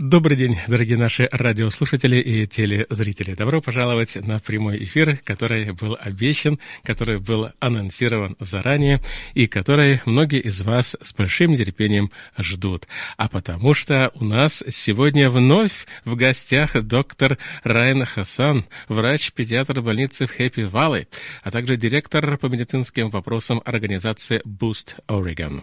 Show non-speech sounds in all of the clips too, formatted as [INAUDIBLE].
Добрый день, дорогие наши радиослушатели и телезрители. Добро пожаловать на прямой эфир, который был обещан, который был анонсирован заранее и который многие из вас с большим нетерпением ждут. А потому что у нас сегодня вновь в гостях доктор Райан Хасан, врач-педиатр больницы в Хэппи Валлey, а также директор по медицинским вопросам организации Boost Oregon.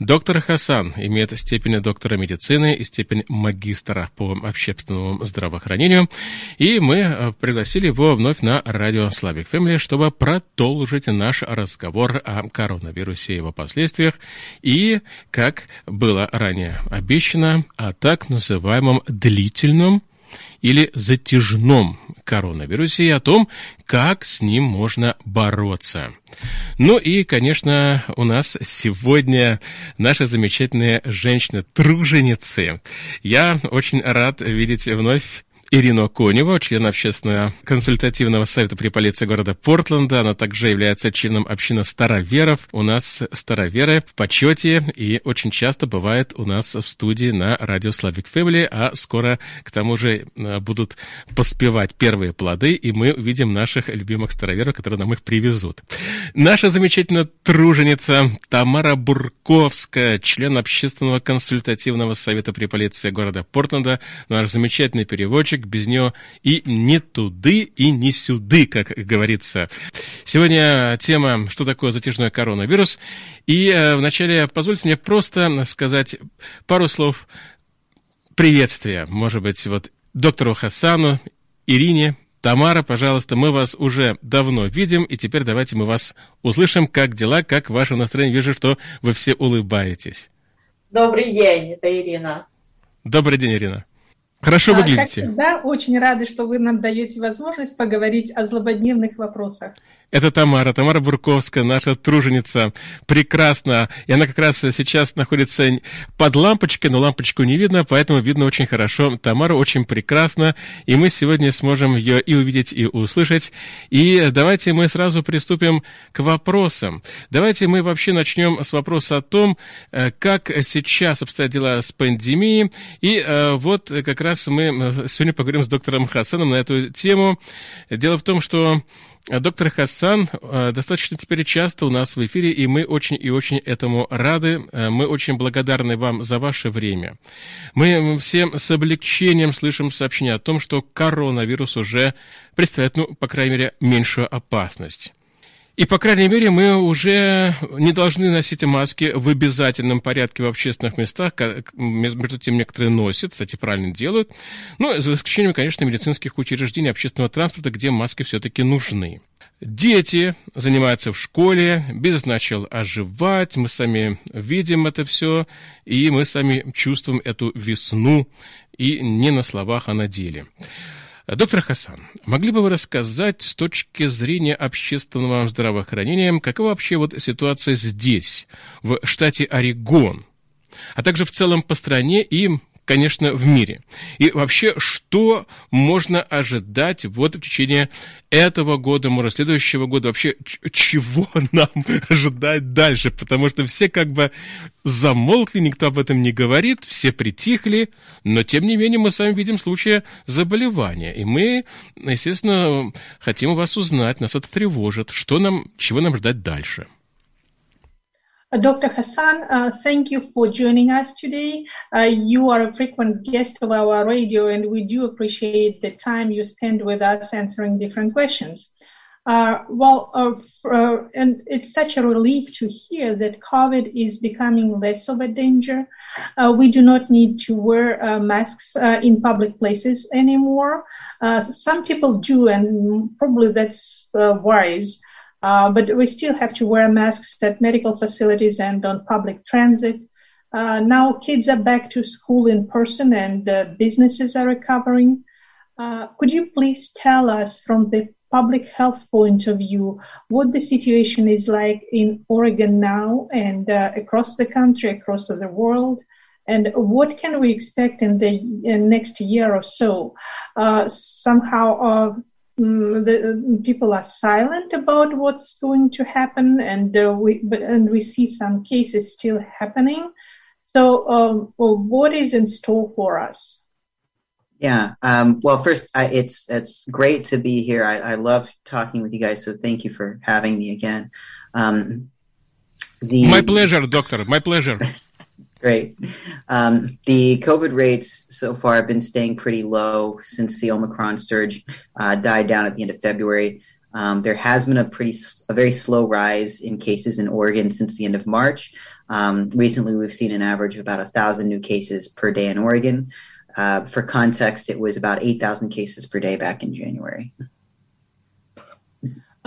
Доктор Хасан имеет степень доктора медицины и степень магистра магистра по общественному здравоохранению. И мы э, пригласили его вновь на радио Slavic Family, чтобы продолжить наш разговор о коронавирусе и его последствиях и, как было ранее обещано, о так называемом длительном или затяжном коронавирусе и о том, как с ним можно бороться. Ну и, конечно, у нас сегодня наша замечательная женщина-труженицы. Я очень рад видеть вновь Ирину Коневу, член общественного консультативного совета при полиции города Портленда. Она также является членом общины староверов. У нас староверы в почете и очень часто бывает у нас в студии на радио Slavic Family, а скоро к тому же э, будут поспевать первые плоды, и мы увидим наших любимых староверов, которые нам их привезут. Наша замечательная труженица Тамара Бурковская, член общественного консультативного совета при полиции города Портленда, наш замечательный переводчик, без нее и не туды, и не сюды, как говорится. Сегодня тема «Что такое затяжной коронавирус?» И э, вначале позвольте мне просто сказать пару слов приветствия, может быть, вот доктору Хасану, Ирине, Тамара, пожалуйста, мы вас уже давно видим, и теперь давайте мы вас услышим, как дела, как ваше настроение. Вижу, что вы все улыбаетесь. Добрый день, это Ирина. Добрый день, Ирина. Хорошо выглядите. Всегда, очень рады, что вы нам даете возможность поговорить о злободневных вопросах. Это Тамара, Тамара Бурковская, наша труженица, прекрасно. И она как раз сейчас находится под лампочкой, но лампочку не видно, поэтому видно очень хорошо. Тамара очень прекрасна, и мы сегодня сможем ее и увидеть, и услышать. И давайте мы сразу приступим к вопросам. Давайте мы вообще начнем с вопроса о том, э, как сейчас обстоят дела с пандемией. И э, вот как раз мы э, сегодня поговорим с доктором Хасаном на эту тему. Дело в том, что доктор Хасан э, достаточно теперь часто у нас в эфире, и мы очень и очень этому рады. Э, мы очень благодарны вам за ваше время. Мы все с облегчением слышим сообщение о том, что коронавирус уже представляет, ну, по крайней мере, меньшую опасность. И, по крайней мере, мы уже не должны носить маски в обязательном порядке в общественных местах. Между тем, некоторые носят, кстати, правильно делают. Ну, за исключением, конечно, медицинских учреждений, общественного транспорта, где маски все-таки нужны. Дети занимаются в школе, бизнес начал оживать, мы сами видим это все, и мы сами чувствуем эту весну, и не на словах, а на деле. Доктор Хасан, могли бы вы рассказать с точки зрения общественного здравоохранения, какова вообще вот ситуация здесь, в штате Орегон, а также в целом по стране и конечно, в мире. И вообще, что можно ожидать вот в течение этого года, может, следующего года, вообще, чего [LAUGHS] нам ожидать дальше? Потому что все как бы замолкли, никто об этом не говорит, все притихли, но, тем не менее, мы сами видим случаи заболевания. И мы, естественно, хотим у вас узнать, нас это тревожит, что нам, чего нам ждать дальше. Uh, Dr. Hassan, uh, thank you for joining us today. Uh, you are a frequent guest of our radio, and we do appreciate the time you spend with us answering different questions. Uh, well, uh, uh, and it's such a relief to hear that COVID is becoming less of a danger. we do not need to wear masks in public places anymore. some people do, and probably that's wise. Uh, but we still have to wear masks at medical facilities and on public transit. Uh, now kids are back to school in person and uh, businesses are recovering. Uh, could you please tell us from the public health point of view what the situation is like in Oregon now and uh, across the country, across the world? And what can we expect in the next year or so? somehow Mm, the people are silent about what's going to happen, and uh, we but, and we see some cases still happening. So, um, well, what is in store for us? Yeah. Um, well, first, I, it's it's great to be here. I, I love talking with you guys, so thank you for having me again. Um, the my pleasure, doctor. My pleasure. [LAUGHS] Great. Um, the COVID rates so far have been staying pretty low since the Omicron surge uh, died down at the end of February. Um, there has been a pretty, a very slow rise in cases in Oregon since the end of March. Um, recently, we've seen an average of about a thousand new cases per day in Oregon. Uh, for context, it was about 8,000 cases per day back in January.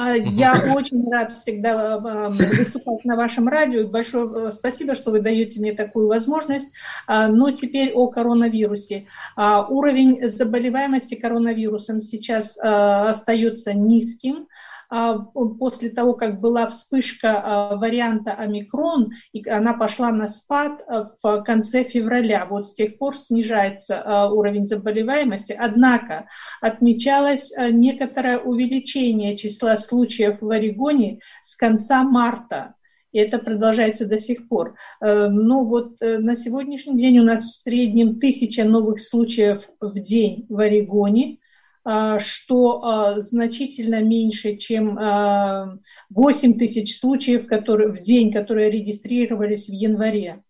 Я очень рад всегда выступать на вашем радио. Большое спасибо, что вы даете мне такую возможность. Но теперь о коронавирусе. Уровень заболеваемости коронавирусом сейчас остается низким. А, после того, как была вспышка а, варианта омикрон, и она пошла на спад а, в конце февраля. Вот с тех пор снижается уровень заболеваемости. Однако отмечалось некоторое увеличение числа случаев в Орегоне с конца марта. И это продолжается до сих пор. Э, Но вот э, на сегодняшний день у нас в среднем тысяча новых случаев в день в Орегоне что значительно меньше, чем 8 тысяч случаев которые, в день, которые регистрировались в январе.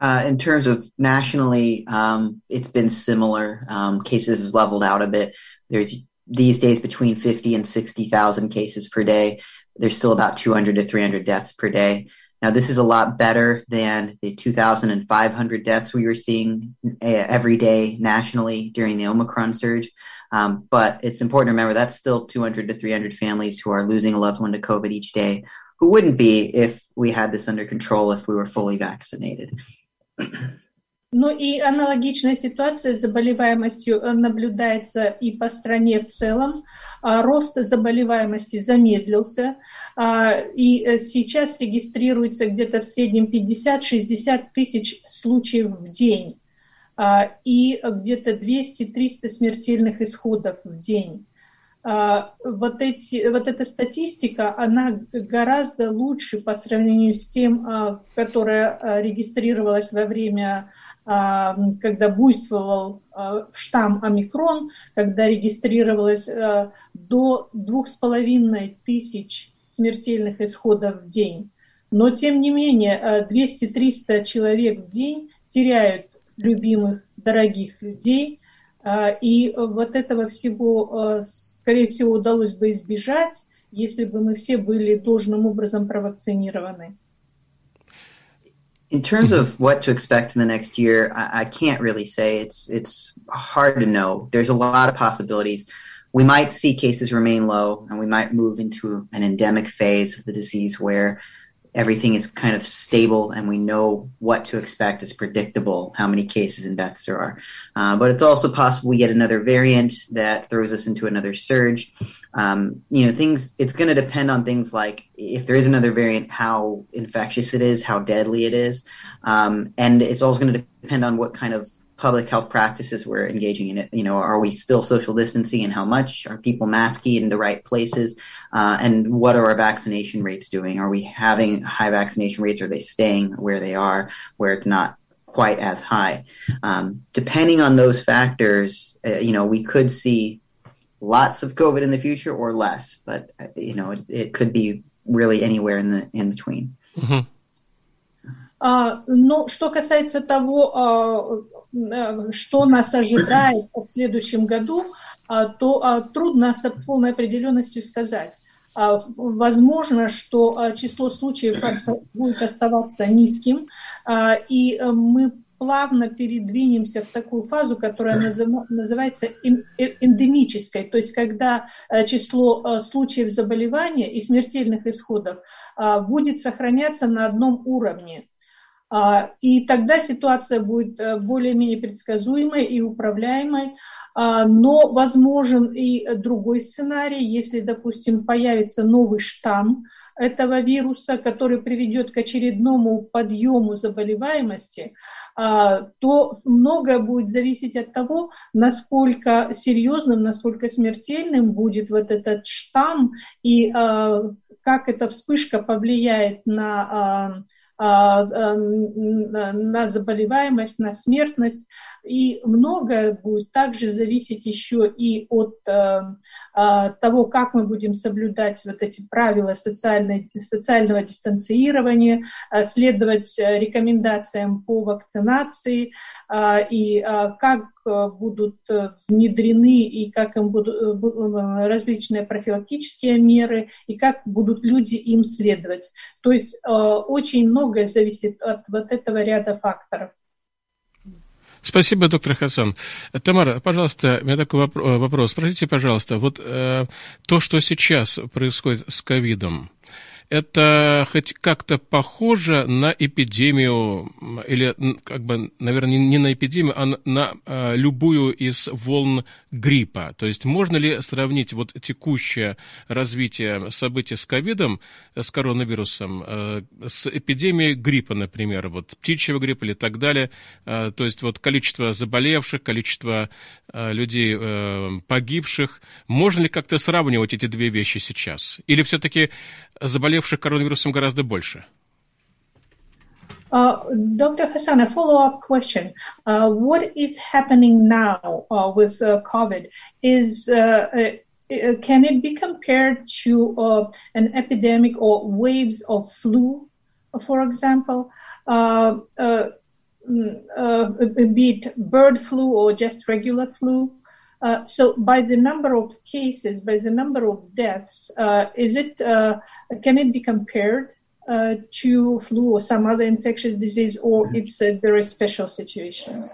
Uh, in terms of nationally, um, it's been similar. Um, cases have leveled out a bit. There's these days between 50 and 60,000 cases per day. There's still about 200 to 300 deaths per day. Now, this is a lot better than the 2,500 deaths we were seeing eh, every day nationally during the Omicron surge. Um, but it's important to remember that's still 200 to 300 families who are losing a loved one to COVID each day, who wouldn't be if we had this under control, if we were fully vaccinated. [CLEARS THROAT] Ну и аналогичная ситуация с заболеваемостью э, наблюдается и по стране в целом. А, рост заболеваемости замедлился, а, и э, сейчас регистрируется где-то в среднем 50-60 тысяч случаев в день а, и где-то 200-300 смертельных исходов в день. Вот, эти, вот эта статистика, она гораздо лучше по сравнению с тем, которая регистрировалась во время а, когда буйствовал а, штамм омикрон, когда регистрировалось а, до двух с половиной тысяч смертельных исходов в день. Но, тем не менее, 200-300 человек в день теряют любимых, дорогих людей, и вот этого всего, скорее всего, удалось бы избежать, если бы мы все были должным образом провакцинированы. In terms mm-hmm. of what to expect in the next year, I, I, can't really say. It's it's hard to know. There's a lot of possibilities. We might see cases remain low, and we might move into an endemic phase of the disease where everything is kind of stable and we know what to expect. It's predictable how many cases and deaths there are. Uh, but it's also possible we get another variant that throws us into another surge. Um, you know, things, it's going to depend on things like if there is another variant, how infectious it is, how deadly it is. Um, and it's also going to depend on what kind of public health practices we're engaging in it. You know, are we still social distancing and how much? Are people masking in the right places? Uh, and what are our vaccination rates doing? Are we having high vaccination rates? Are they staying where they are, where it's not quite as high? Um, depending on those factors, uh, you know, we could see lots of COVID in the future or less, but uh, you know, it, it, could be really anywhere in the in between. Mm-hmm. А, но что касается того, а, э, что нас ожидает в следующем году, а, то трудно с полной определенностью сказать. Возможно, что число случаев будет оставаться низким, и мы плавно передвинемся в такую фазу, которая называется э, эндемической, то есть когда э, число случаев заболевания и смертельных исходов будет сохраняться на одном уровне. А, и тогда ситуация будет э, более-менее предсказуемой и управляемой. А, но возможен и другой сценарий, если, допустим, появится новый штамм этого вируса, который приведет к очередному подъему заболеваемости, а, то многое будет зависеть от того, насколько серьезным, насколько смертельным будет вот этот штамм и как эта вспышка повлияет на на заболеваемость, на смертность. И многое будет также зависеть еще и от того, как мы будем соблюдать вот эти правила социального дистанцирования, следовать рекомендациям по вакцинации и как будут внедрены и как им будут различные профилактические меры и как будут люди им следовать. То есть очень многое зависит от вот этого ряда факторов. Спасибо, доктор Хасан. Тамара, пожалуйста, у меня такой вопрос. Спросите, пожалуйста, вот э, то, что сейчас происходит с ковидом, это хоть как-то похоже на эпидемию, или, как бы, наверное, не на эпидемию, а на, а, любую из волн гриппа? То есть можно ли сравнить вот текущее развитие событий с ковидом, э, с коронавирусом, э, с эпидемией гриппа, например, вот птичьего гриппа или так далее? Э, то есть вот количество заболевших, количество людей погибших. Можно ли как-то сравнивать эти две вещи сейчас? Или все-таки заболевших коронавирусом гораздо больше? Uh, Dr. Hassan, a follow-up question. Uh, what is happening now uh, with uh, COVID? Is uh, uh, can it be compared to an epidemic or waves of flu, for example? Mm, be it bird flu or just regular flu? Uh, so by the number of cases, by the number of deaths, uh, is it uh, can it be compared uh, to flu or some other infectious disease, or mm-hmm. it's a very special situation?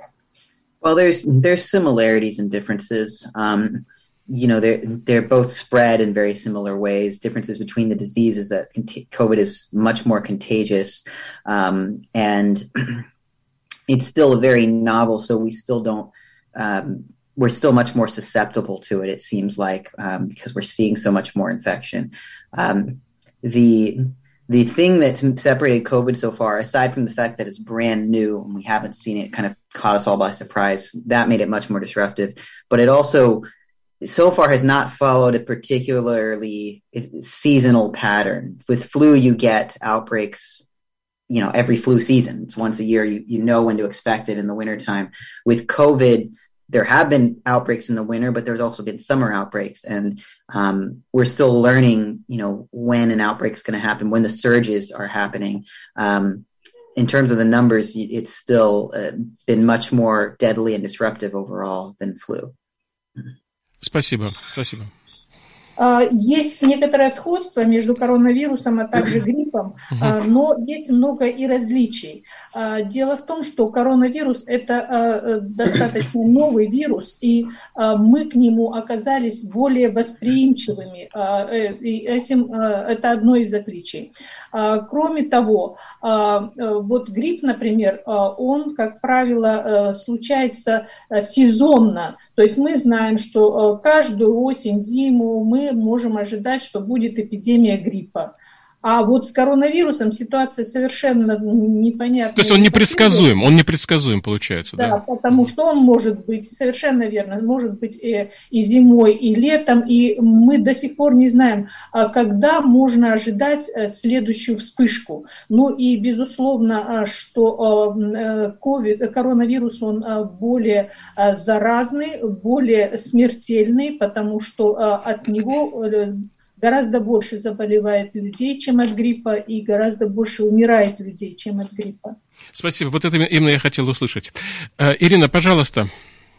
Well, there's there's similarities and differences. Um, you know, they're they're both spread in very similar ways. Differences between the diseases that COVID is much more contagious, um, and [CLEARS THROAT] it's still a very novel. So we still don't um, we're still much more susceptible to it. It seems like um, because we're seeing so much more infection. Um, the the thing that's separated COVID so far, aside from the fact that it's brand new and we haven't seen it, kind of caught us all by surprise. That made it much more disruptive. But it also so far has not followed a particularly seasonal pattern. With flu, you get outbreaks you know every flu season it's once a year you, you know when to expect it in the wintertime with covid there have been outbreaks in the winter, but there's also been summer outbreaks, and um, we're still learning, you know, when an outbreak is going to happen, when the surges are happening. Um, in terms of the numbers, it's still uh, been much more deadly and disruptive overall than flu. Спасибо, спасибо. А, есть некоторое сходство между коронавирусом, а также гриппом, а, но есть много и различий. А, дело в том, что коронавирус – это достаточно новый вирус, и мы к нему оказались более восприимчивыми. Э, и этим это одно из отличий. Кроме того, вот грипп, например, он, как правило, случается сезонно. То есть мы знаем, что каждую осень, зиму мы можем ожидать, что будет эпидемия гриппа. А вот с коронавирусом ситуация совершенно непонятна. То есть он непредсказуем, он непредсказуем получается, да? Да, потому что он может быть, совершенно верно, может быть и, и зимой, и летом, и мы до сих пор не знаем, а когда можно ожидать э, следующую вспышку. Ну и безусловно, а, что COVID, э, коронавирус, он более заразный, более смертельный, потому что от него э, гораздо больше заболевает людей, чем от гриппа, и гораздо больше умирает людей, чем от гриппа. Спасибо. Вот это именно я хотел услышать. Э, Ирина, пожалуйста.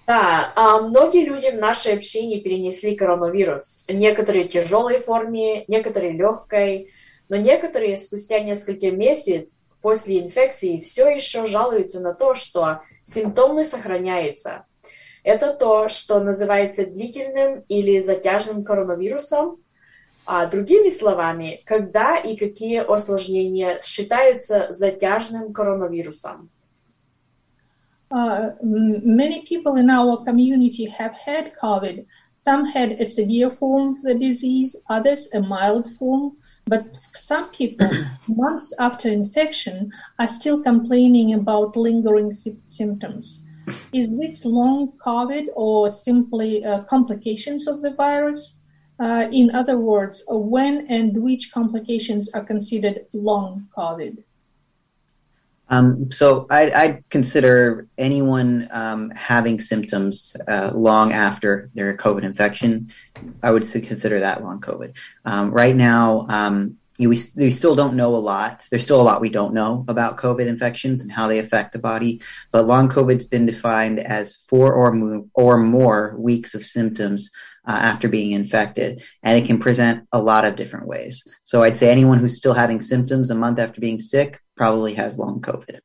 Да, а многие люди в нашей общине перенесли коронавирус. Некоторые в тяжелой форме, некоторые легкой, но некоторые спустя несколько месяцев после инфекции все еще жалуются на то, что симптомы сохраняются. Это то, что называется длительным или затяжным коронавирусом, а другими словами, когда и какие осложнения считаются затяжным коронавирусом? Uh, many people in our community have had COVID. Some had a severe form of the disease, others a mild form. But some people, [COUGHS] months after infection, are still complaining about lingering sy- symptoms. [COUGHS] Is this long COVID or simply uh, complications of the virus? Uh, in other words, when and which complications are considered long COVID? Um, so I, I'd consider anyone um, having symptoms uh, long after their COVID infection, I would consider that long COVID. Um, right now, um, you, we, we still don't know a lot. There's still a lot we don't know about COVID infections and how they affect the body. But long COVID's been defined as four or more, or more weeks of symptoms uh, after being infected, and it can present a lot of different ways. So I'd say anyone who's still having symptoms a month after being sick probably has long COVID.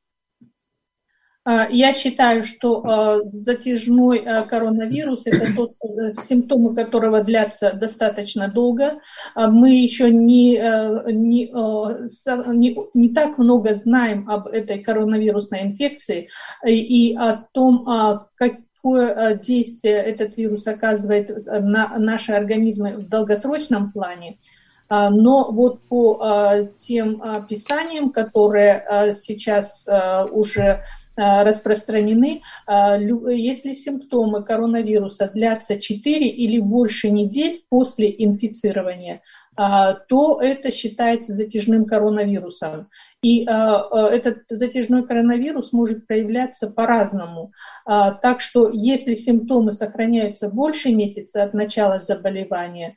Я считаю, что затяжной коронавирус – это тот, симптомы которого длятся достаточно долго. Мы еще не, не, не, не так много знаем об этой коронавирусной инфекции и о том, как какое действие этот вирус оказывает на наши организмы в долгосрочном плане. Но вот по тем описаниям, которые сейчас уже распространены, если симптомы коронавируса длятся 4 или больше недель после инфицирования, то это считается затяжным коронавирусом. И этот затяжной коронавирус может проявляться по-разному. Так что если симптомы сохраняются больше месяца от начала заболевания,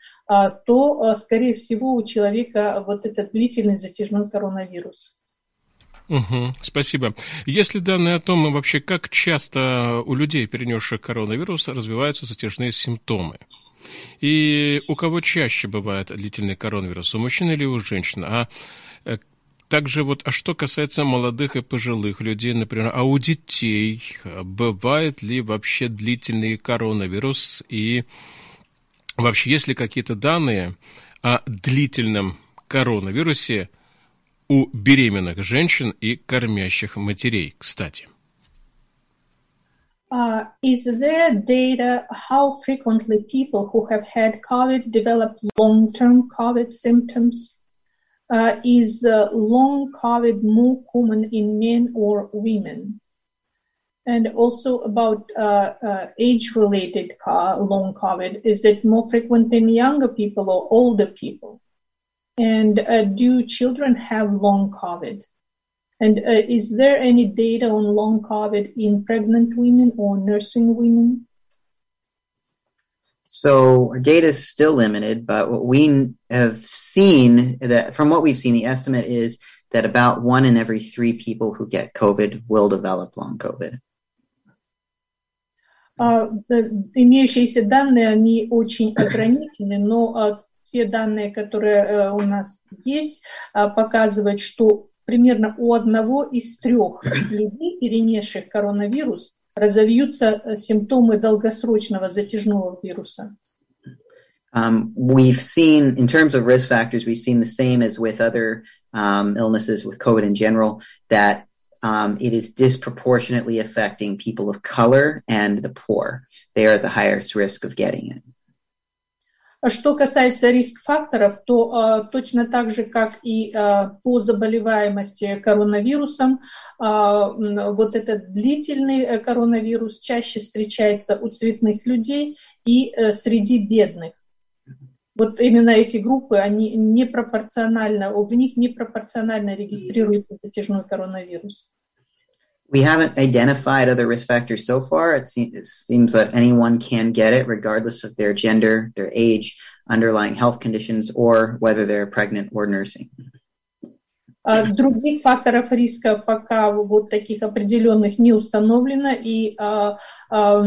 то, скорее всего, у человека вот этот длительный затяжной коронавирус. Угу, спасибо. Есть ли данные о том, вообще, как часто у людей, перенесших коронавирус, развиваются затяжные симптомы? И у кого чаще бывает длительный коронавирус, у мужчин или у женщин? А э, также вот, а что касается молодых и пожилых людей, например, а у детей бывает ли вообще длительный коронавирус? И вообще, есть ли какие-то данные о длительном коронавирусе у беременных женщин и кормящих матерей, кстати? Uh, is there data how frequently people who have had COVID develop long-term COVID symptoms? Uh, is uh, long COVID more common in men or women? And also about uh, uh, age-related long COVID, is it more frequent in younger people or older people? And uh, do children have long COVID? And uh, is there any data on long COVID in pregnant women or nursing women? So our data is still limited, but what we have seen that from what we've seen, the estimate is that about one in every three people who get COVID will develop long COVID. Uh, имеющиеся данные, они очень ограничены, но uh, те данные, которые uh, у нас есть, показывают, что примерно у одного из трех людей, перенесших коронавирус, разовьются симптомы долгосрочного затяжного вируса. Um, we've seen, in terms of risk factors, we've seen the same as with other um, illnesses, with COVID in general, that um, it is disproportionately affecting people of color and the poor. They are at the highest risk of getting it. Что касается риск-факторов, то э, точно так же, как и э, по заболеваемости коронавирусом, э, вот этот длительный коронавирус чаще встречается у цветных людей и э, среди бедных. Вот именно эти группы, они непропорционально, в них непропорционально регистрируется затяжной коронавирус. We haven't identified other risk factors so far. It, se- it, seems that anyone can get it regardless of their gender, their age, underlying health conditions, or whether they're pregnant or nursing. Других факторов риска пока вот таких определенных не установлено, и а, а,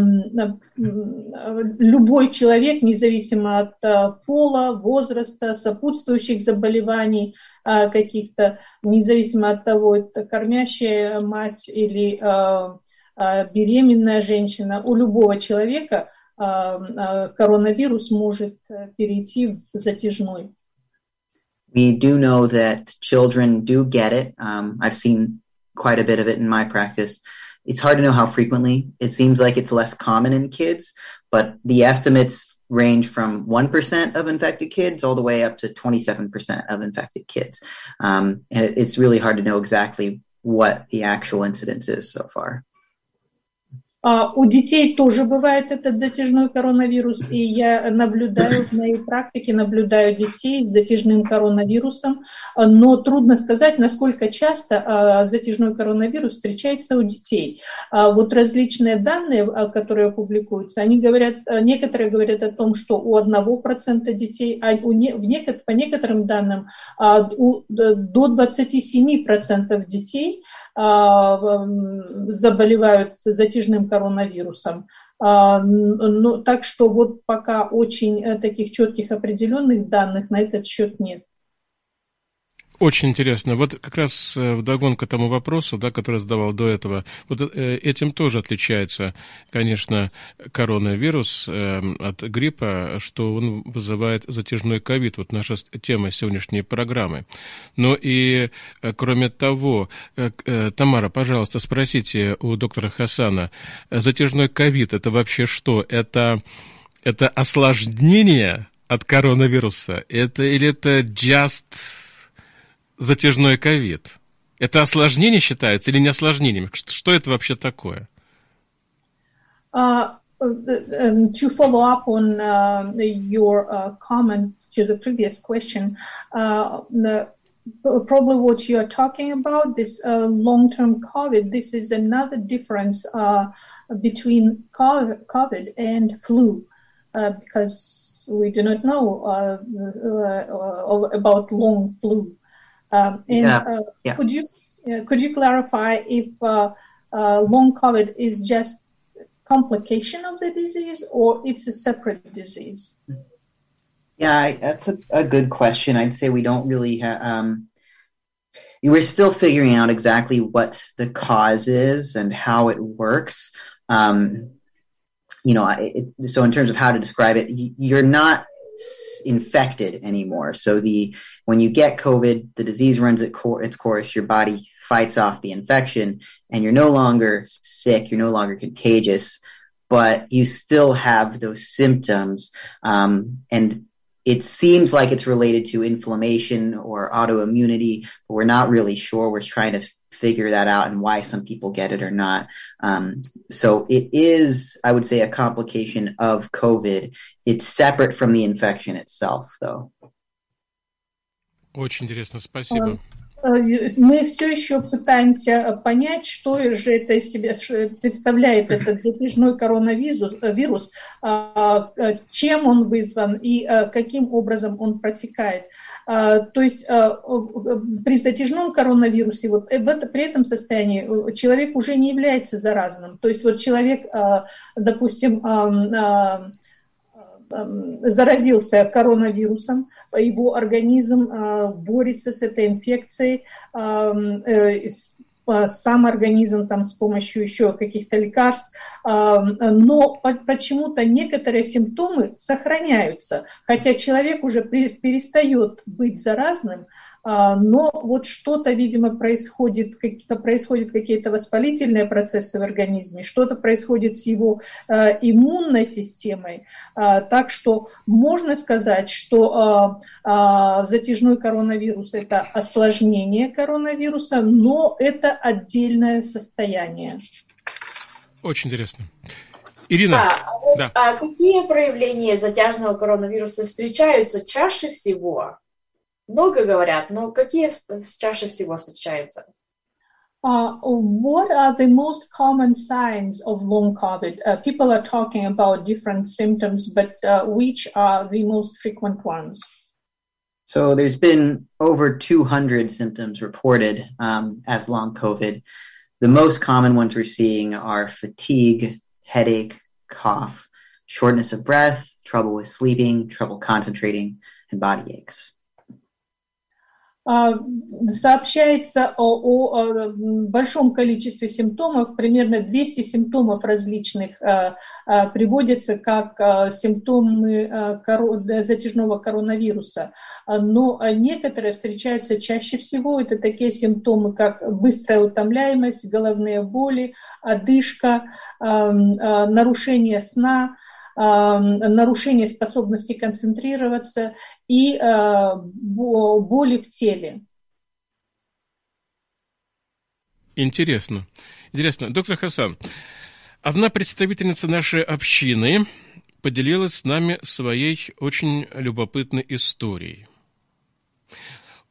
любой человек, независимо от а, пола, возраста, сопутствующих заболеваний а, каких-то, независимо от того, это кормящая мать или а, а, беременная женщина, у любого человека а, а, коронавирус может перейти в затяжной. We do know that children do get it. Um, I've seen quite a bit of it in my practice. It's hard to know how frequently. It seems like it's less common in kids, but the estimates range from 1% of infected kids all the way up to 27% of infected kids. Um, and it's really hard to know exactly what the actual incidence is so far. А, у детей тоже бывает этот затяжной коронавирус, и я наблюдаю в моей практике, наблюдаю детей с затяжным коронавирусом, но трудно сказать, насколько часто а, затяжной коронавирус встречается у детей. А вот различные данные, которые публикуются, они говорят, некоторые говорят о том, что у 1% детей, а у не, в некотор, по некоторым данным у, до 27% детей заболевают затяжным коронавирусом. Ну, так что вот пока очень э, таких четких определенных данных на этот счет нет. Очень интересно. Вот как раз э, вдогонку тому вопросу, да, который задавал до этого, вот э, этим тоже отличается, конечно, коронавирус э, от гриппа, что он вызывает затяжной ковид, вот наша тема сегодняшней программы. Но и, кроме того, Тамара, пожалуйста, спросите у доктора Хасана, затяжной ковид это вообще что? Это, это осложнение от коронавируса? Это, или это just затяжной ковид? Это осложнение считается или не осложнением? Что это вообще такое? Uh, to follow up on uh, your uh, comment to the previous question, uh, the, probably what you are talking about, this uh, long-term COVID, this is another difference uh, between COVID and flu, because we do not know about long flu. Um, and yeah. Uh, yeah. could you uh, could you clarify if uh, uh, long COVID is just complication of the disease or it's a separate disease? Yeah, that's a, a good question. I'd say we don't really have. Um, we're still figuring out exactly what the cause is and how it works. Um, you know, it, so in terms of how to describe it, you're not infected anymore. So the when you get COVID, the disease runs its course. Your body fights off the infection, and you're no longer sick. You're no longer contagious, but you still have those symptoms. Um, and it seems like it's related to inflammation or autoimmunity, but we're not really sure. We're trying to figure that out and why some people get it or not. Um, so it is, I would say, a complication of COVID. It's separate from the infection itself, though. Очень интересно, спасибо. Э, мы все еще пытаемся понять, что же это из себя представляет этот затяжной коронавирус, а, э, чем он вызван и э, каким образом он протекает. То есть при затяжном коронавирусе вот в это, при этом состоянии человек уже не является заразным. То есть вот человек, допустим, заразился коронавирусом, его организм а, борется с этой инфекцией, э, сам организм там с помощью еще каких-то лекарств, но почему-то некоторые симптомы сохраняются, хотя человек уже перестает быть заразным, но вот что-то, видимо, происходит, какие-то происходят какие-то воспалительные процессы в организме, что-то происходит с его э, иммунной системой. А, так что можно сказать, что а, затяжной коронавирус – это осложнение коронавируса, но это отдельное состояние. Очень интересно. Ирина, а, да. а какие проявления затяжного коронавируса встречаются чаще всего? много говорят, но какие чаще всего встречаются? Uh, what are the most common signs of long COVID? Uh, people are talking about different symptoms, but uh, which are the most frequent ones? So there's been over 200 symptoms reported um, as long COVID. The most common ones we're seeing are fatigue, headache, cough, shortness of breath, trouble with sleeping, trouble concentrating, and body aches. А, сообщается о, о, большом количестве симптомов, примерно 200 симптомов различных а, а, приводятся как симптомы затяжного коронавируса. Но некоторые встречаются чаще всего. Это такие симптомы, как быстрая утомляемость, головные боли, одышка, нарушение сна, нарушение способности концентрироваться и боли в теле. Интересно. Интересно. Доктор Хасан, Одна представительница нашей общины поделилась с нами своей очень любопытной историей.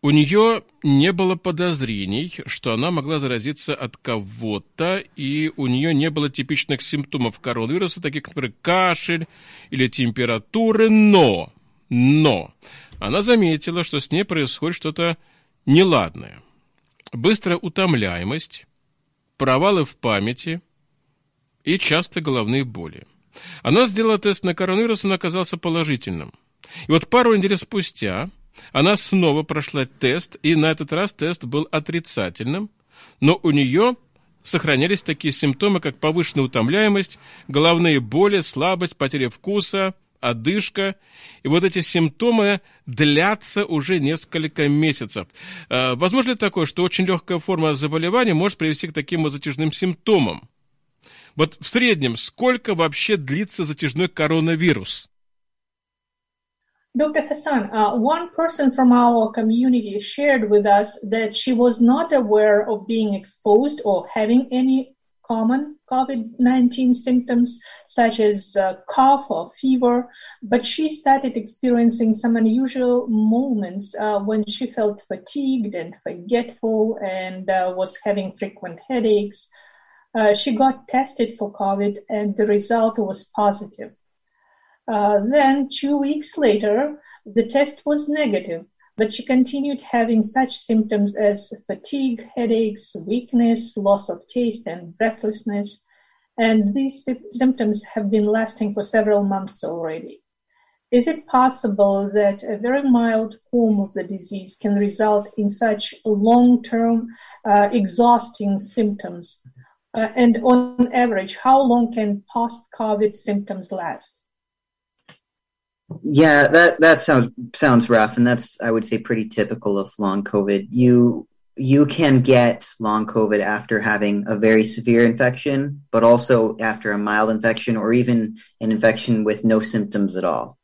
У нее не было подозрений, что она могла заразиться от кого-то, и у нее не было типичных симптомов коронавируса, таких, например, кашель или температуры, но, но она заметила, что с ней происходит что-то неладное. Быстрая утомляемость, провалы в памяти и часто головные боли. Она сделала тест на коронавирус, он оказался положительным. И вот пару недель спустя она снова прошла тест, и на этот раз тест был отрицательным, но у нее сохранялись такие симптомы, как повышенная утомляемость, головные боли, слабость, потеря вкуса, одышка. И вот эти симптомы длятся уже несколько месяцев. А, возможно ли такое, что очень легкая форма заболевания может привести к таким затяжным симптомам? Вот в среднем сколько вообще длится затяжной коронавирус? Dr. Hassan, uh, one person from our community shared with us that she was not aware of being exposed or having any common COVID-19 symptoms such as uh, cough or fever, but she started experiencing some unusual moments uh, when she felt fatigued and forgetful and uh, was having frequent headaches. Uh, she got tested for COVID and the result was positive. Uh, then, two weeks later, the test was negative, but she continued having such symptoms as fatigue, headaches, weakness, loss of taste, and breathlessness. And these symptoms have been lasting for several months already. Is it possible that a very mild form of the disease can result in such long term, uh, exhausting symptoms? Uh, and on average, how long can post COVID symptoms last? Yeah, that that sounds sounds rough, and that's I would say pretty typical of long COVID. You you can get long COVID after having a very severe infection, but also after a mild infection or even an infection with no symptoms at all.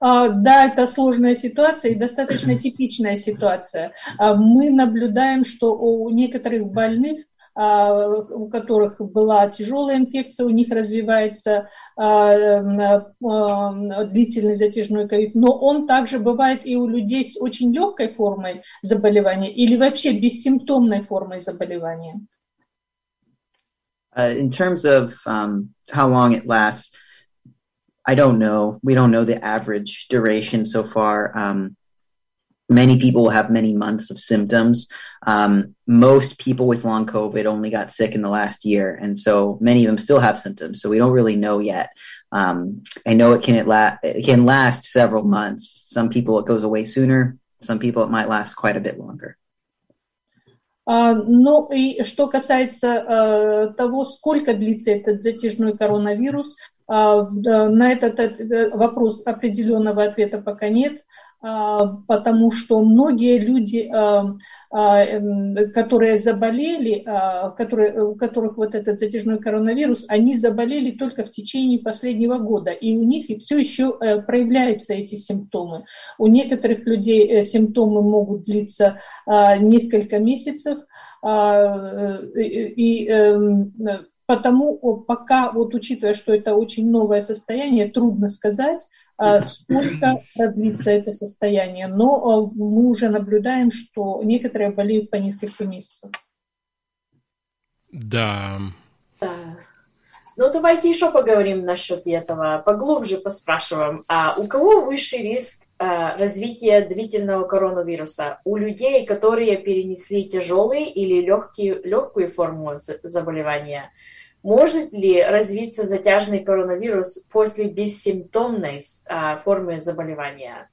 Uh, да, это сложная ситуация и достаточно [CLEARS THROAT] типичная ситуация. Uh, мы наблюдаем, что у некоторых больных у которых была тяжелая инфекция, у них развивается длительный затяжной ковид, но он также бывает и у людей с очень легкой формой заболевания или вообще бессимптомной формой заболевания. Uh, in terms of um, how long it lasts, I don't know. We don't know the average duration so far. Um, many people will have many months of symptoms. Um, most people with long COVID only got sick in the last year, and so many of them still have symptoms. So we don't really know yet. Um, I know it can it, la- it can last several months. Some people it goes away sooner. Some people it might last quite a bit longer. Uh, ну и что касается uh, того, сколько длится этот затяжной коронавирус, uh, на этот вопрос определенного ответа пока нет. А, потому что многие люди, а, а, эм, которые заболели, которые, у которых вот этот затяжной коронавирус, они заболели только в течение последнего года, и у них все еще э, проявляются эти симптомы. У некоторых людей э, симптомы могут длиться несколько месяцев, э, и эм, Потому пока, вот учитывая, что это очень новое состояние, трудно сказать, сколько продлится это состояние. Но мы уже наблюдаем, что некоторые болеют по несколько месяцев. Да. Да. Ну, давайте еще поговорим насчет этого, поглубже поспрашиваем. А у кого высший риск а, развития длительного коронавируса? У людей, которые перенесли тяжелые или легкие, легкую форму заболевания? Может ли развиться затяжный коронавирус после бессимптомной uh, формы заболевания?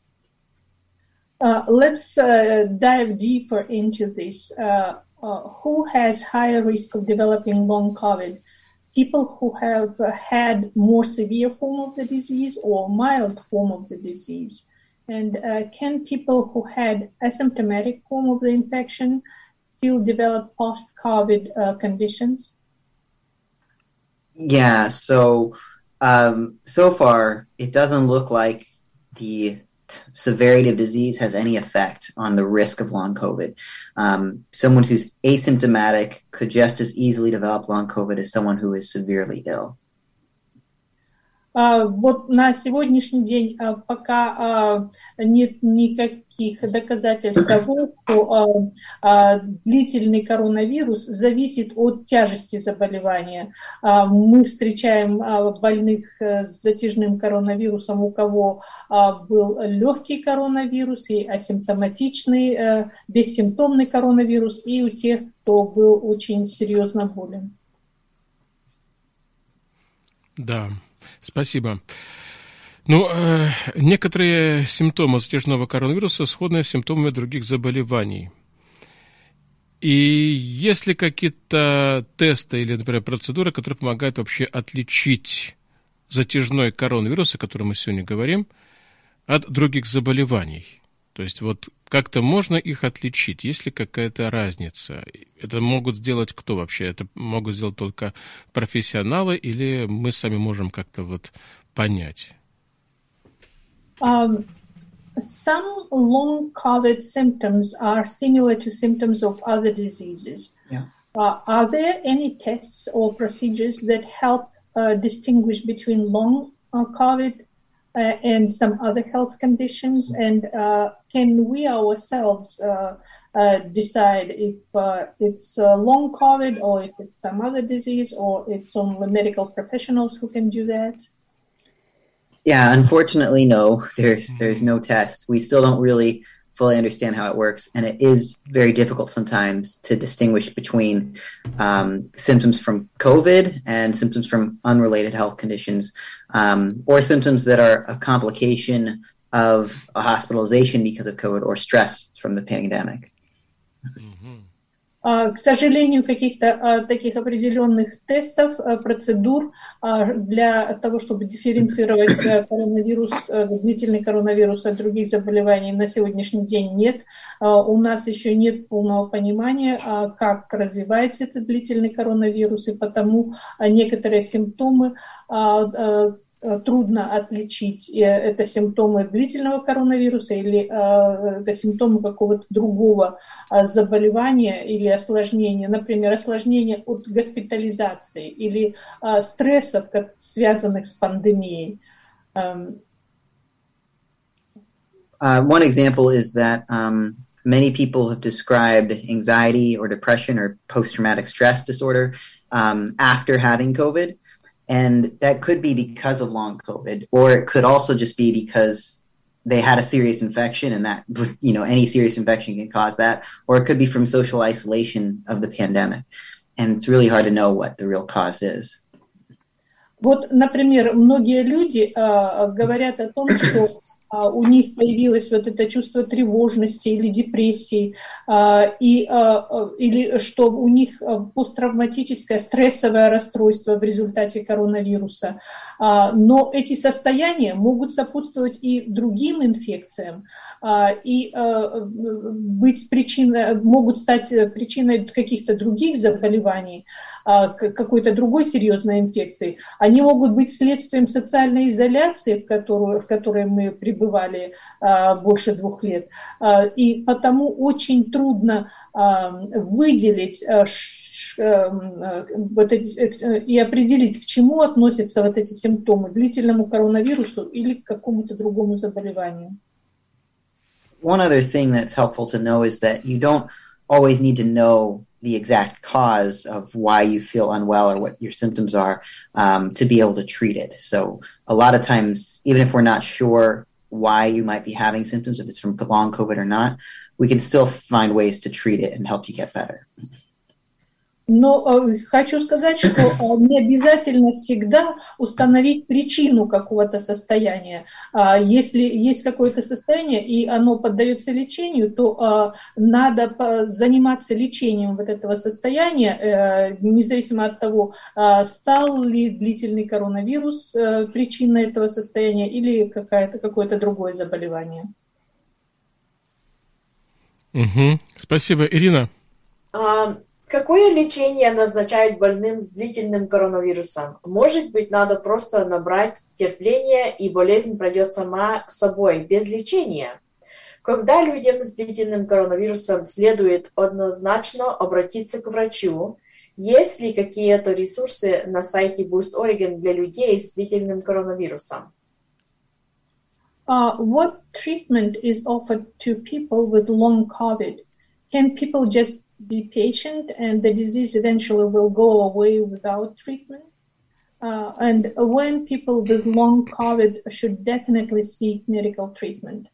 Uh, let's uh, dive deeper into this. Uh, uh, who has higher risk of developing long COVID? People who have had more severe form of the disease or mild form of the disease? And uh, can people who had asymptomatic form of the infection still develop post-COVID conditions? Yeah, so um, so far it doesn't look like the severity of disease has any effect on the risk of long COVID. Um, someone who's asymptomatic could just as easily develop long COVID as someone who is severely ill. Вот на сегодняшний день пока нет никаких доказательств [COUGHS] того, что длительный коронавирус зависит от тяжести заболевания. Мы встречаем больных с затяжным коронавирусом, у кого был легкий коронавирус и асимптоматичный, бессимптомный коронавирус, и у тех, кто был очень серьезно болен. Да, Спасибо. Ну, э, некоторые симптомы затяжного коронавируса сходны с симптомами других заболеваний. И есть ли какие-то тесты или, например, процедуры, которые помогают вообще отличить затяжной коронавирус, о котором мы сегодня говорим, от других заболеваний? То есть вот как-то можно их отличить? Есть ли какая-то разница? Это могут сделать кто вообще? Это могут сделать только профессионалы или мы сами можем как-то вот понять? Um, some long COVID symptoms are similar to symptoms of other diseases. Yeah. Uh, are there any tests or procedures that help uh, distinguish between long uh, COVID and some other health conditions? And uh, can we ourselves uh, uh decide if uh, it's long COVID or if it's some other disease or it's only medical professionals who can do that? Yeah, unfortunately, no. There's there's no test. We still don't really fully understand how it works, and it is very difficult sometimes to distinguish between um, symptoms from COVID and symptoms from unrelated health conditions, um, or symptoms that are a complication of a hospitalization because of COVID or stress from the pandemic. Mm-hmm. К сожалению, каких-то таких определенных тестов, процедур для того, чтобы дифференцировать коронавирус, длительный коронавирус от других заболеваний на сегодняшний день нет. У нас еще нет полного понимания, как развивается этот длительный коронавирус, и потому некоторые симптомы трудно отличить, э, это симптомы длительного коронавируса или э, это симптомы какого-то другого заболевания или осложнения, например, осложнения от госпитализации или стрессов, связанных с пандемией. Uh, one example is that um, many people have described anxiety or depression or post-traumatic stress disorder um, after having COVID. And that could be because of long COVID, or it could also just be because they had a serious infection and that, you know, any serious infection can cause that, or it could be from social isolation of the pandemic. And it's really hard to know what the real cause is. Вот, например, многие люди э, говорят о том, что А, у них появилось вот это чувство тревожности или депрессии, а, и, а, или что у них посттравматическое стрессовое расстройство в результате коронавируса. Но эти состояния могут сопутствовать и другим инфекциям, и быть причиной, могут стать причиной каких-то других заболеваний, какой-то другой серьезной инфекции. Они могут быть следствием социальной изоляции, в которую, в которой мы пребываем, пребывали больше двух лет. И потому очень трудно выделить вот эти, и определить, к чему относятся вот эти симптомы, длительному коронавирусу или к какому-то другому заболеванию. One other thing that's helpful to know is that you don't always need to know the exact cause of why you feel unwell or what your symptoms are um, to be able to treat it. So a lot of times, even if we're not sure why you might be having symptoms, if it's from long COVID or not, we can still find ways to treat it and help you get better. Но э, хочу сказать, что э, не обязательно всегда установить причину какого-то состояния. А если есть какое-то состояние и оно поддается лечению, то э, надо заниматься лечением вот этого состояния, независимо от того, стал ли длительный коронавирус причиной этого состояния или какое-то какое-то другое заболевание. Угу. Спасибо, Ирина. Um Какое лечение назначают больным с длительным коронавирусом? Может быть, надо просто набрать терпение, и болезнь пройдет сама собой, без лечения? Когда людям с длительным коронавирусом следует однозначно обратиться к врачу, есть ли какие-то ресурсы на сайте Boost Oregon для людей с длительным коронавирусом? Uh, what treatment is offered to people with long COVID? Can people just be patient and the disease eventually will go away without treatment? Uh, and when people with long COVID should definitely seek medical treatment?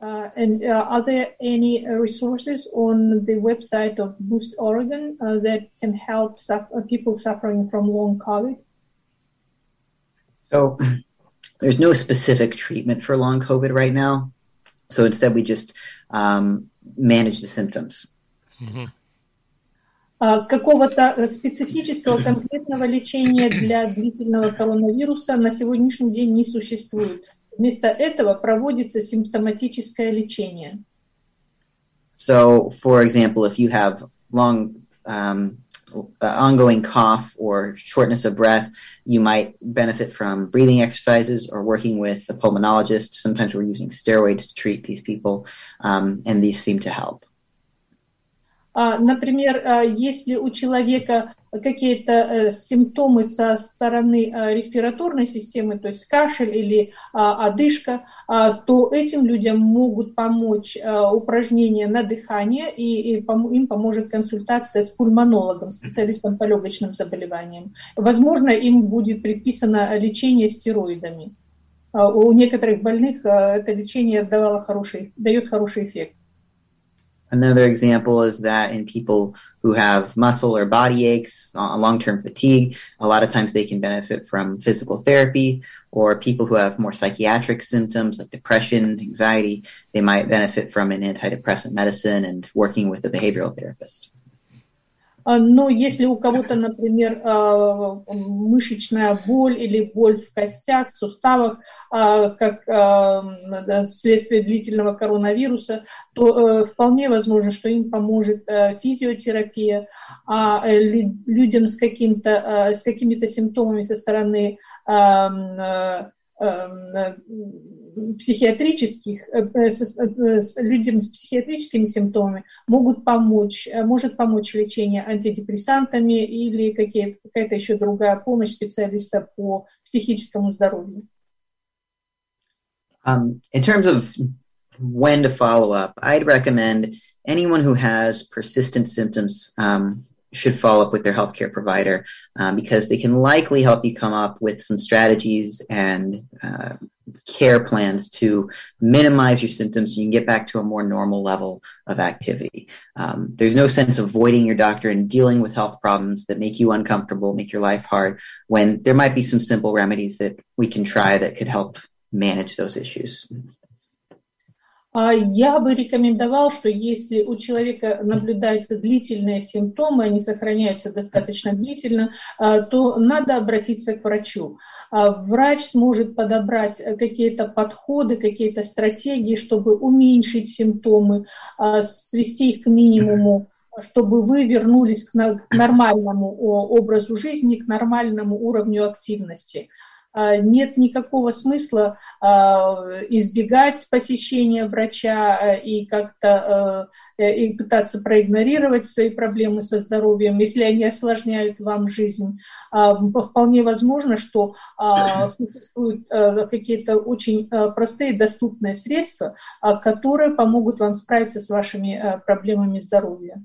Uh, and uh, are there any resources on the website of Boost Oregon uh, that can help suffer, people suffering from long COVID? So [CLEARS THROAT] there's no specific treatment for long COVID right now. So instead, we just um, manage the symptoms. Mm-hmm. Какого-то специфического конкретного лечения для длительного коронавируса на сегодняшний день не существует. Вместо этого проводится симптоматическое лечение. So, for example, if you have long um, uh, ongoing cough or shortness of breath, you might benefit from breathing exercises or working with a pulmonologist. Sometimes we're using steroids to treat these people, um, and these seem to help. Например, если у человека какие-то симптомы со стороны респираторной системы, то есть кашель или одышка, то этим людям могут помочь упражнения на дыхание, и им поможет консультация с пульмонологом, специалистом по легочным заболеваниям. Возможно, им будет предписано лечение стероидами. У некоторых больных это лечение давало хороший, дает хороший эффект. Another example is that in people who have muscle or body aches, uh, long-term fatigue, a lot of times they can benefit from physical therapy or people who have more psychiatric symptoms like depression, anxiety, they might benefit from an antidepressant medicine and working with a behavioral therapist. Но если у кого-то, например, мышечная боль или боль в костях, в суставах, как вследствие длительного коронавируса, то вполне возможно, что им поможет физиотерапия, а людям с, каким-то, с какими-то симптомами со стороны психиатрических, э, э, э, людям с психиатрическими симптомами могут помочь, может помочь лечение антидепрессантами или какая-то еще другая помощь специалиста по психическому здоровью. Um, in terms of when to follow up, I'd recommend anyone who has persistent symptoms um, should follow up with their healthcare provider um, because they can likely help you come up with some strategies and uh, care plans to minimize your symptoms so you can get back to a more normal level of activity. Um, there's no sense avoiding your doctor and dealing with health problems that make you uncomfortable, make your life hard, when there might be some simple remedies that we can try that could help manage those issues. Я бы рекомендовал, что если у человека наблюдаются длительные симптомы, они сохраняются достаточно длительно, то надо обратиться к врачу. Врач сможет подобрать какие-то подходы, какие-то стратегии, чтобы уменьшить симптомы, свести их к минимуму чтобы вы вернулись к нормальному образу жизни, к нормальному уровню активности. А, нет никакого смысла а, избегать посещения врача а, и как-то и пытаться проигнорировать свои проблемы со здоровьем, если они осложняют вам жизнь. Вполне возможно, что существуют какие-то очень простые доступные средства, которые помогут вам справиться с вашими проблемами здоровья.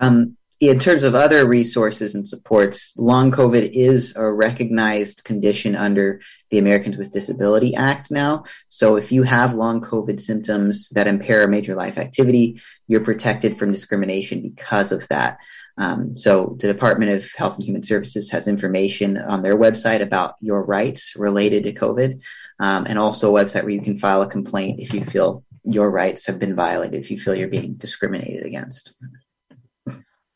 Um, in terms of other resources and supports, long COVID is a recognized condition under the Americans with Disability Act now. So if you have long COVID symptoms that impair major life activity, you're protected from discrimination because of that. Um, so the Department of Health and Human Services has information on their website about your rights related to COVID, um, and also a website where you can file a complaint if you feel your rights have been violated, if you feel you're being discriminated against.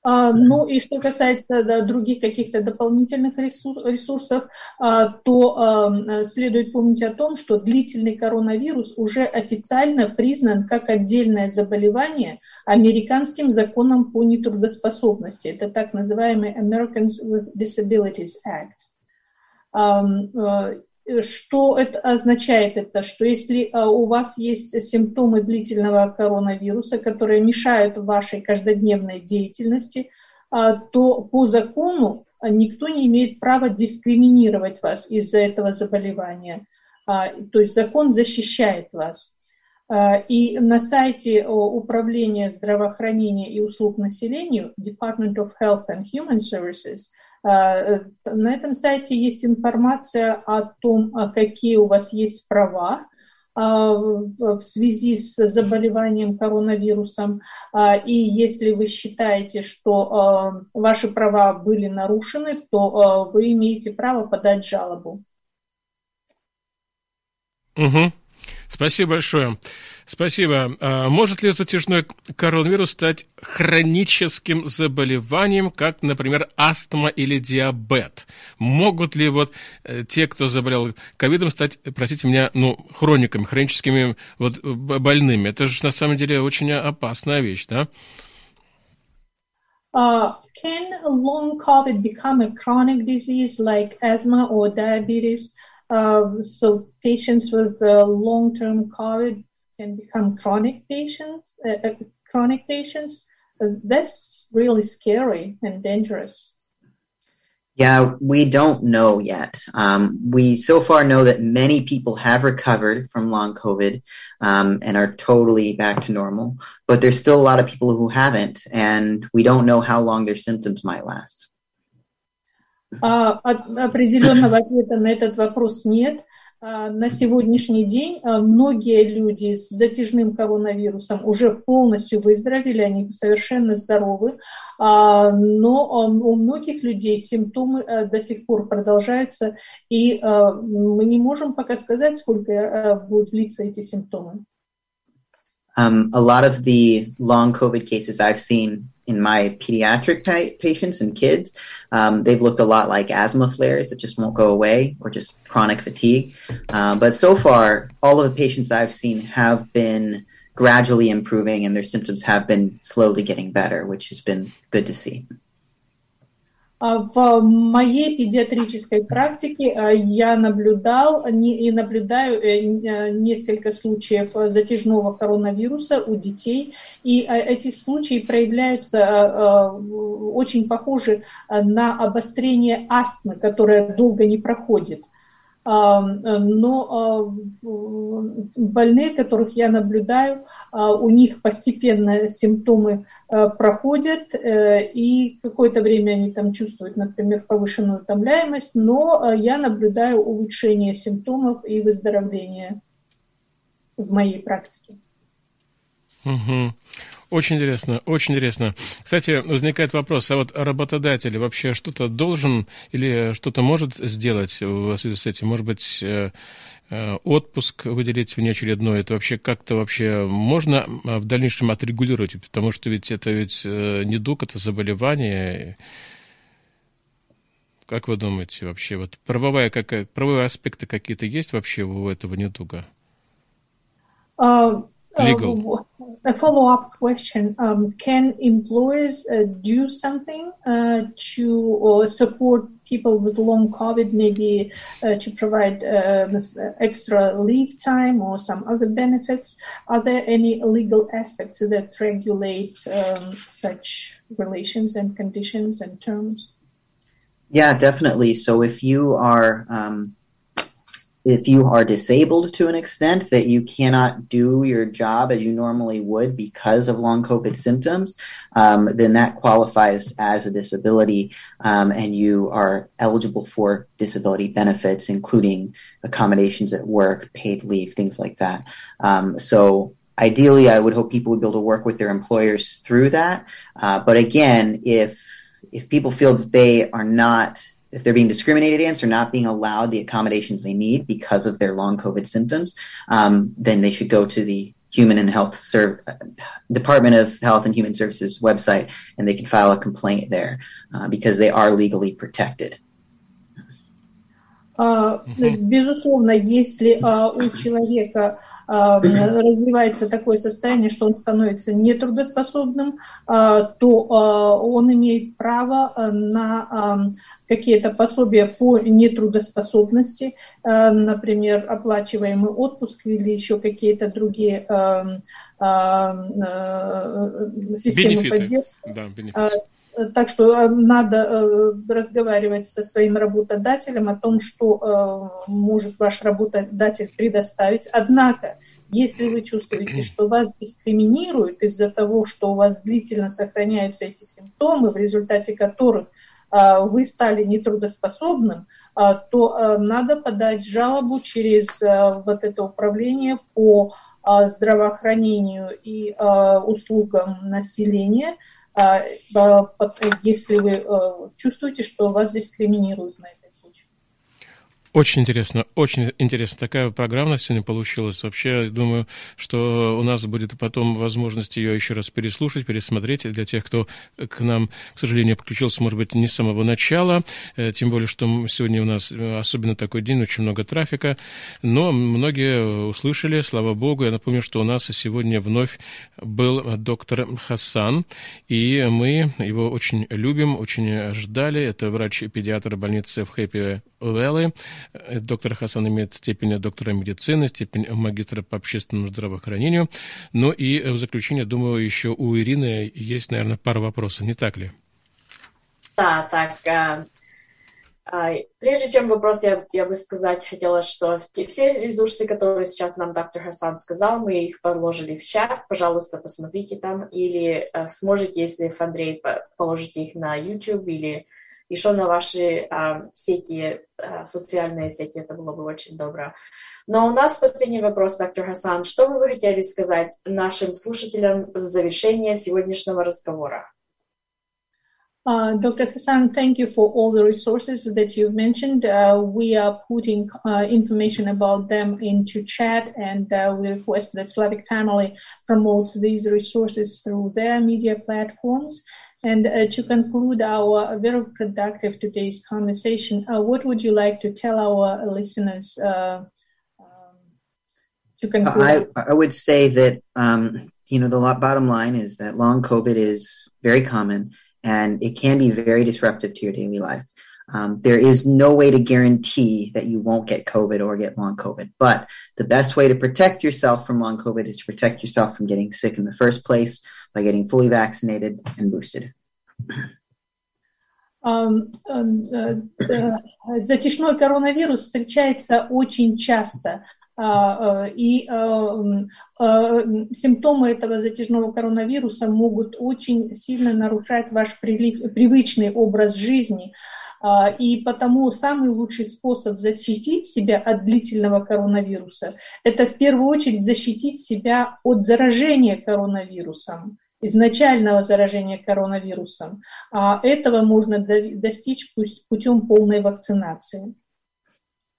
А, ну и что касается да, других каких-то дополнительных ресурсов, а, то а, следует помнить о том, что длительный коронавирус уже официально признан как отдельное заболевание американским законом по нетрудоспособности. Это так называемый Americans with Disabilities Act. Что это означает это? Что если у вас есть симптомы длительного коронавируса, которые мешают вашей каждодневной деятельности, то по закону никто не имеет права дискриминировать вас из-за этого заболевания. То есть закон защищает вас. И на сайте Управления здравоохранения и услуг населению Department of Health and Human Services – Э, на этом сайте есть информация о том, какие у вас есть права в связи с заболеванием коронавирусом. И если вы считаете, что ваши права были нарушены, то вы имеете право подать жалобу. Угу. Спасибо большое. Спасибо. А может ли затяжной коронавирус стать хроническим заболеванием, как, например, астма или диабет? Могут ли вот э, те, кто заболел ковидом, стать, простите меня, ну, хрониками, хроническими вот больными? Это же на самом деле очень опасная вещь, да? Uh, can long COVID become a chronic disease like asthma or diabetes? Uh, so patients with uh, long-term COVID can become chronic patients. Uh, uh chronic patients. Uh, that's really scary and dangerous. Yeah, we don't know yet. Um, we so far know that many people have recovered from long COVID um, and are totally back to normal, but there's still a lot of people who haven't, and we don't know how long their symptoms might last. Определенного ответа на этот вопрос нет. На сегодняшний день многие люди с затяжным коронавирусом уже полностью выздоровели, они совершенно здоровы, но у многих людей симптомы до сих пор продолжаются, и мы не можем пока сказать, сколько будут длиться эти симптомы. Um, a lot of the long COVID cases I've seen in my pediatric patients and kids, um, they've looked a lot like asthma flares that just won't go away or just chronic fatigue. Um, but so far, all of the patients I've seen have been gradually improving and their symptoms have been slowly getting better, which has been good to see. В моей педиатрической практике я наблюдал и наблюдаю несколько случаев затяжного коронавируса у детей, и эти случаи проявляются очень похожи на обострение астмы, которая долго не проходит. Но больные, которых я наблюдаю, у них постепенно симптомы проходят, и какое-то время они там чувствуют, например, повышенную утомляемость, но я наблюдаю улучшение симптомов и выздоровление в моей практике. Угу. Очень интересно, очень интересно. Кстати, возникает вопрос, а вот работодатель вообще что-то должен или что-то может сделать в связи с этим? Может быть, э, э, отпуск выделить внеочередной, это вообще как-то вообще можно в дальнейшем отрегулировать, потому что ведь это ведь э, недуг, это заболевание. Как вы думаете вообще, вот правовая, какая, правовые аспекты какие-то есть вообще у этого недуга? Uh, legal. A follow-up question: um, Can employers uh, do something uh, to support people with long COVID, maybe uh, to provide uh, extra leave time or some other benefits? Are there any legal aspects that regulate um, such relations and conditions and terms? Yeah, definitely. So if you are um, if you are disabled to an extent that you cannot do your job as you normally would because of long COVID symptoms, um, then that qualifies as a disability, um, and you are eligible for disability benefits, including accommodations at work, paid leave, things like that. Um, so ideally, I would hope people would be able to work with their employers through that. Uh, but again, if if people feel that they are not if they're being discriminated against or not being allowed the accommodations they need because of their long COVID symptoms, um, then they should go to the Human and Health Serv- Department of Health and Human Services website, and they can file a complaint there uh, because they are legally protected. Безусловно, если у человека развивается такое состояние, что он становится нетрудоспособным, то он имеет право на какие-то пособия по нетрудоспособности, например, оплачиваемый отпуск или еще какие-то другие системы Бенефиты. поддержки. Да, бенефиты. Так что надо разговаривать со своим работодателем о том, что может ваш работодатель предоставить. Однако, если вы чувствуете, что вас дискриминируют из-за того, что у вас длительно сохраняются эти симптомы, в результате которых вы стали нетрудоспособным, то надо подать жалобу через вот это управление по здравоохранению и услугам населения, если вы чувствуете, что вас дискриминируют на этой. Очень интересно, очень интересно. Такая программа сегодня получилась. Вообще, думаю, что у нас будет потом возможность ее еще раз переслушать, пересмотреть. Для тех, кто к нам, к сожалению, подключился, может быть, не с самого начала. Тем более, что сегодня у нас особенно такой день, очень много трафика. Но многие услышали, слава богу. Я напомню, что у нас сегодня вновь был доктор Хасан. И мы его очень любим, очень ждали. Это врач-педиатр больницы в Хэппи Вэллы. Доктор Хасан имеет степень доктора медицины, степень магистра по общественному здравоохранению. Ну и в заключение, думаю, еще у Ирины есть, наверное, пара вопросов, не так ли? Да, так. А, а, прежде чем вопрос, я, я бы сказать хотела, что все ресурсы, которые сейчас нам доктор Хасан сказал, мы их положили в чат. Пожалуйста, посмотрите там. Или сможете, если Андрей положите их на YouTube или еще на ваши а, сети, а, социальные сети, это было бы очень добро. Но у нас последний вопрос, доктор Хасан. Что бы вы хотели сказать нашим слушателям в завершение сегодняшнего разговора? Uh, Dr. Thank you for all the resources that you've mentioned. Uh, we are putting uh, information about them into chat, and we request that Slavic Family promotes these resources through their media platforms. And uh, to conclude our very productive today's conversation, uh, what would you like to tell our listeners uh, um, to conclude? I, I would say that, um, you know, the bottom line is that long COVID is very common and it can be very disruptive to your daily life. Um, there is no way to guarantee that you won't get COVID or get long COVID. But the best way to protect yourself from long COVID is to protect yourself from getting sick in the first place by getting fully vaccinated and boosted. Затяжной коронавирус встречается очень часто. И симптомы этого затяжного коронавируса могут очень сильно нарушать ваш привычный образ жизни. И потому самый лучший способ защитить себя от длительного коронавируса – это в первую очередь защитить себя от заражения коронавирусом изначального заражения коронавирусом. А этого можно достичь путем полной вакцинации.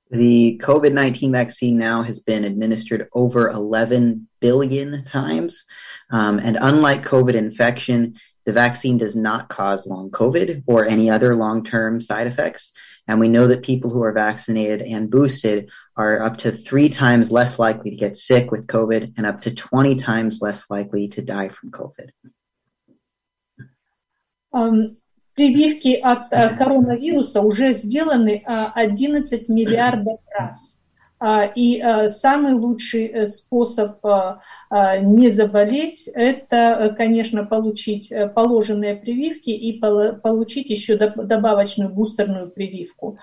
The COVID 19 vaccine now has been administered over 11 billion times. Um, and unlike COVID infection, the vaccine does not cause long COVID or any other long term side effects. And we know that people who are vaccinated and boosted are up to three times less likely to get sick with COVID and up to 20 times less likely to die from COVID. Um, прививки от uh, коронавируса уже сделаны uh, 11 миллиардов раз. И самый лучший способ не заболеть – это, конечно, получить положенные прививки и получить еще добавочную бустерную прививку.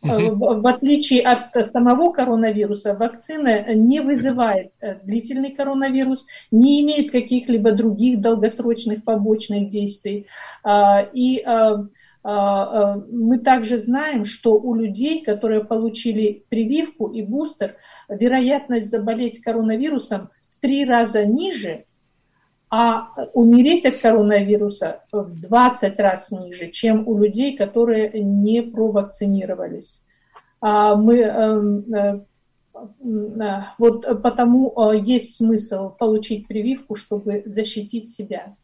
В отличие от самого коронавируса, вакцина не вызывает длительный коронавирус, не имеет каких-либо других долгосрочных побочных действий. И мы также знаем, что у людей, которые получили прививку и бустер, вероятность заболеть коронавирусом в три раза ниже, а умереть от коронавируса в 20 раз ниже, чем у людей, которые не провакцинировались. Мы вот потому есть смысл получить прививку, чтобы защитить себя.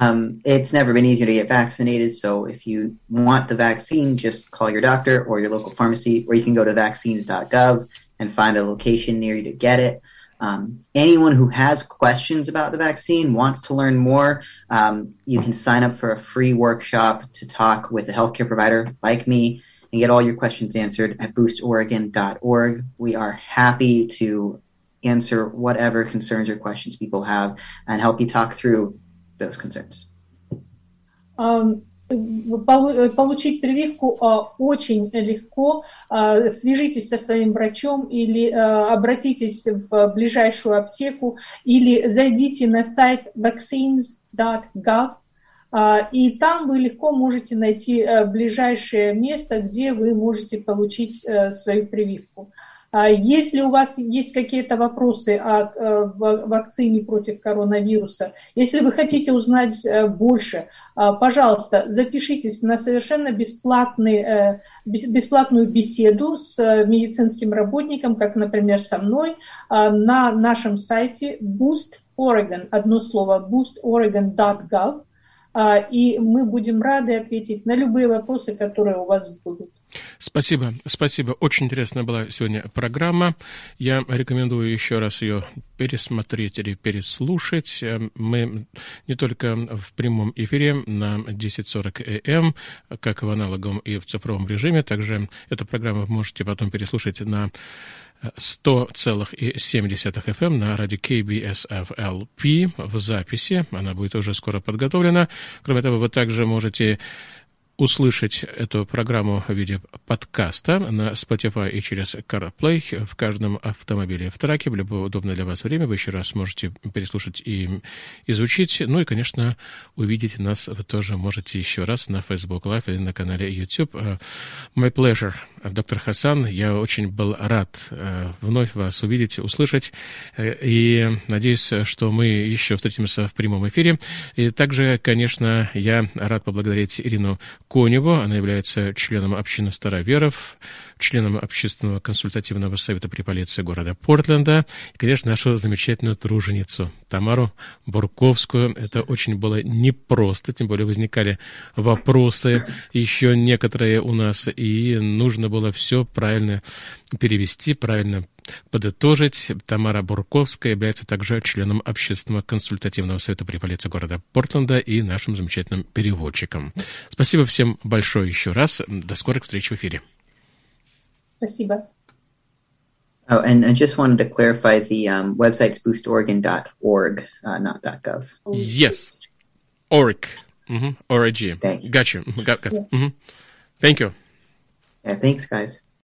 Um, it's never been easier to get vaccinated, so if you want the vaccine, just call your doctor or your local pharmacy, or you can go to vaccines.gov and find a location near you to get it. Um, anyone who has questions about the vaccine, wants to learn more, um, you can sign up for a free workshop to talk with a healthcare provider like me and get all your questions answered at boostoregon.org. We are happy to answer whatever concerns or questions people have and help you talk through those concerns. Um, Получить прививку очень легко. Свяжитесь со своим врачом или обратитесь в ближайшую аптеку или зайдите на сайт vaccines.gov и там вы легко можете найти ближайшее место, где вы можете получить свою прививку. А если у вас есть какие-то вопросы о э, вакцине против коронавируса, если вы хотите узнать э, больше, а, пожалуйста, запишитесь на совершенно бесплатный, э, бесплатную беседу с медицинским работником, как, например, со мной, а, на нашем сайте Boost Oregon, одно слово, boostoregon.gov, и мы будем рады ответить на любые вопросы, которые у вас будут. Спасибо, спасибо. Очень интересная была сегодня программа. Я рекомендую еще раз ее пересмотреть или переслушать. Мы не только в прямом эфире на 10.40 АМ, как в аналоговом и в цифровом режиме, также эту программу вы можете потом переслушать на 100,7 FM на радио KBSFLP в записи. Она будет уже скоро подготовлена. Кроме того, вы также можете услышать эту программу в виде подкаста на Spotify и через CarPlay в каждом автомобиле в траке в любое удобное для вас время. Вы еще раз можете переслушать и изучить. Ну и, конечно, увидеть нас вы тоже можете еще раз на Facebook Live или на канале YouTube. Uh, my pleasure, доктор Хасан. Я очень был рад uh, вновь вас увидеть, услышать. Uh, и надеюсь, что мы еще встретимся в прямом эфире. И также, конечно, я рад поблагодарить Ирину Конева. Она является членом общины староверов, членом общественного консультативного совета при полиции города Портленда. И, конечно, нашу замечательную труженицу Тамару Бурковскую. Это очень было непросто, тем более возникали вопросы еще некоторые у нас, и нужно было все правильно перевести, правильно подытожить. Тамара Бурковская является также членом общественного консультативного совета при полиции города Портленда и нашим замечательным переводчиком. Спасибо всем большое еще раз. До скорых встреч в эфире. Спасибо. Oh, and I just wanted to clarify the um, website's boostoregon.org, uh, not .gov. Yes, org, mm-hmm. org. Thanks. Got you. Got, got. Mm-hmm. Thank you. Yeah, thanks, guys.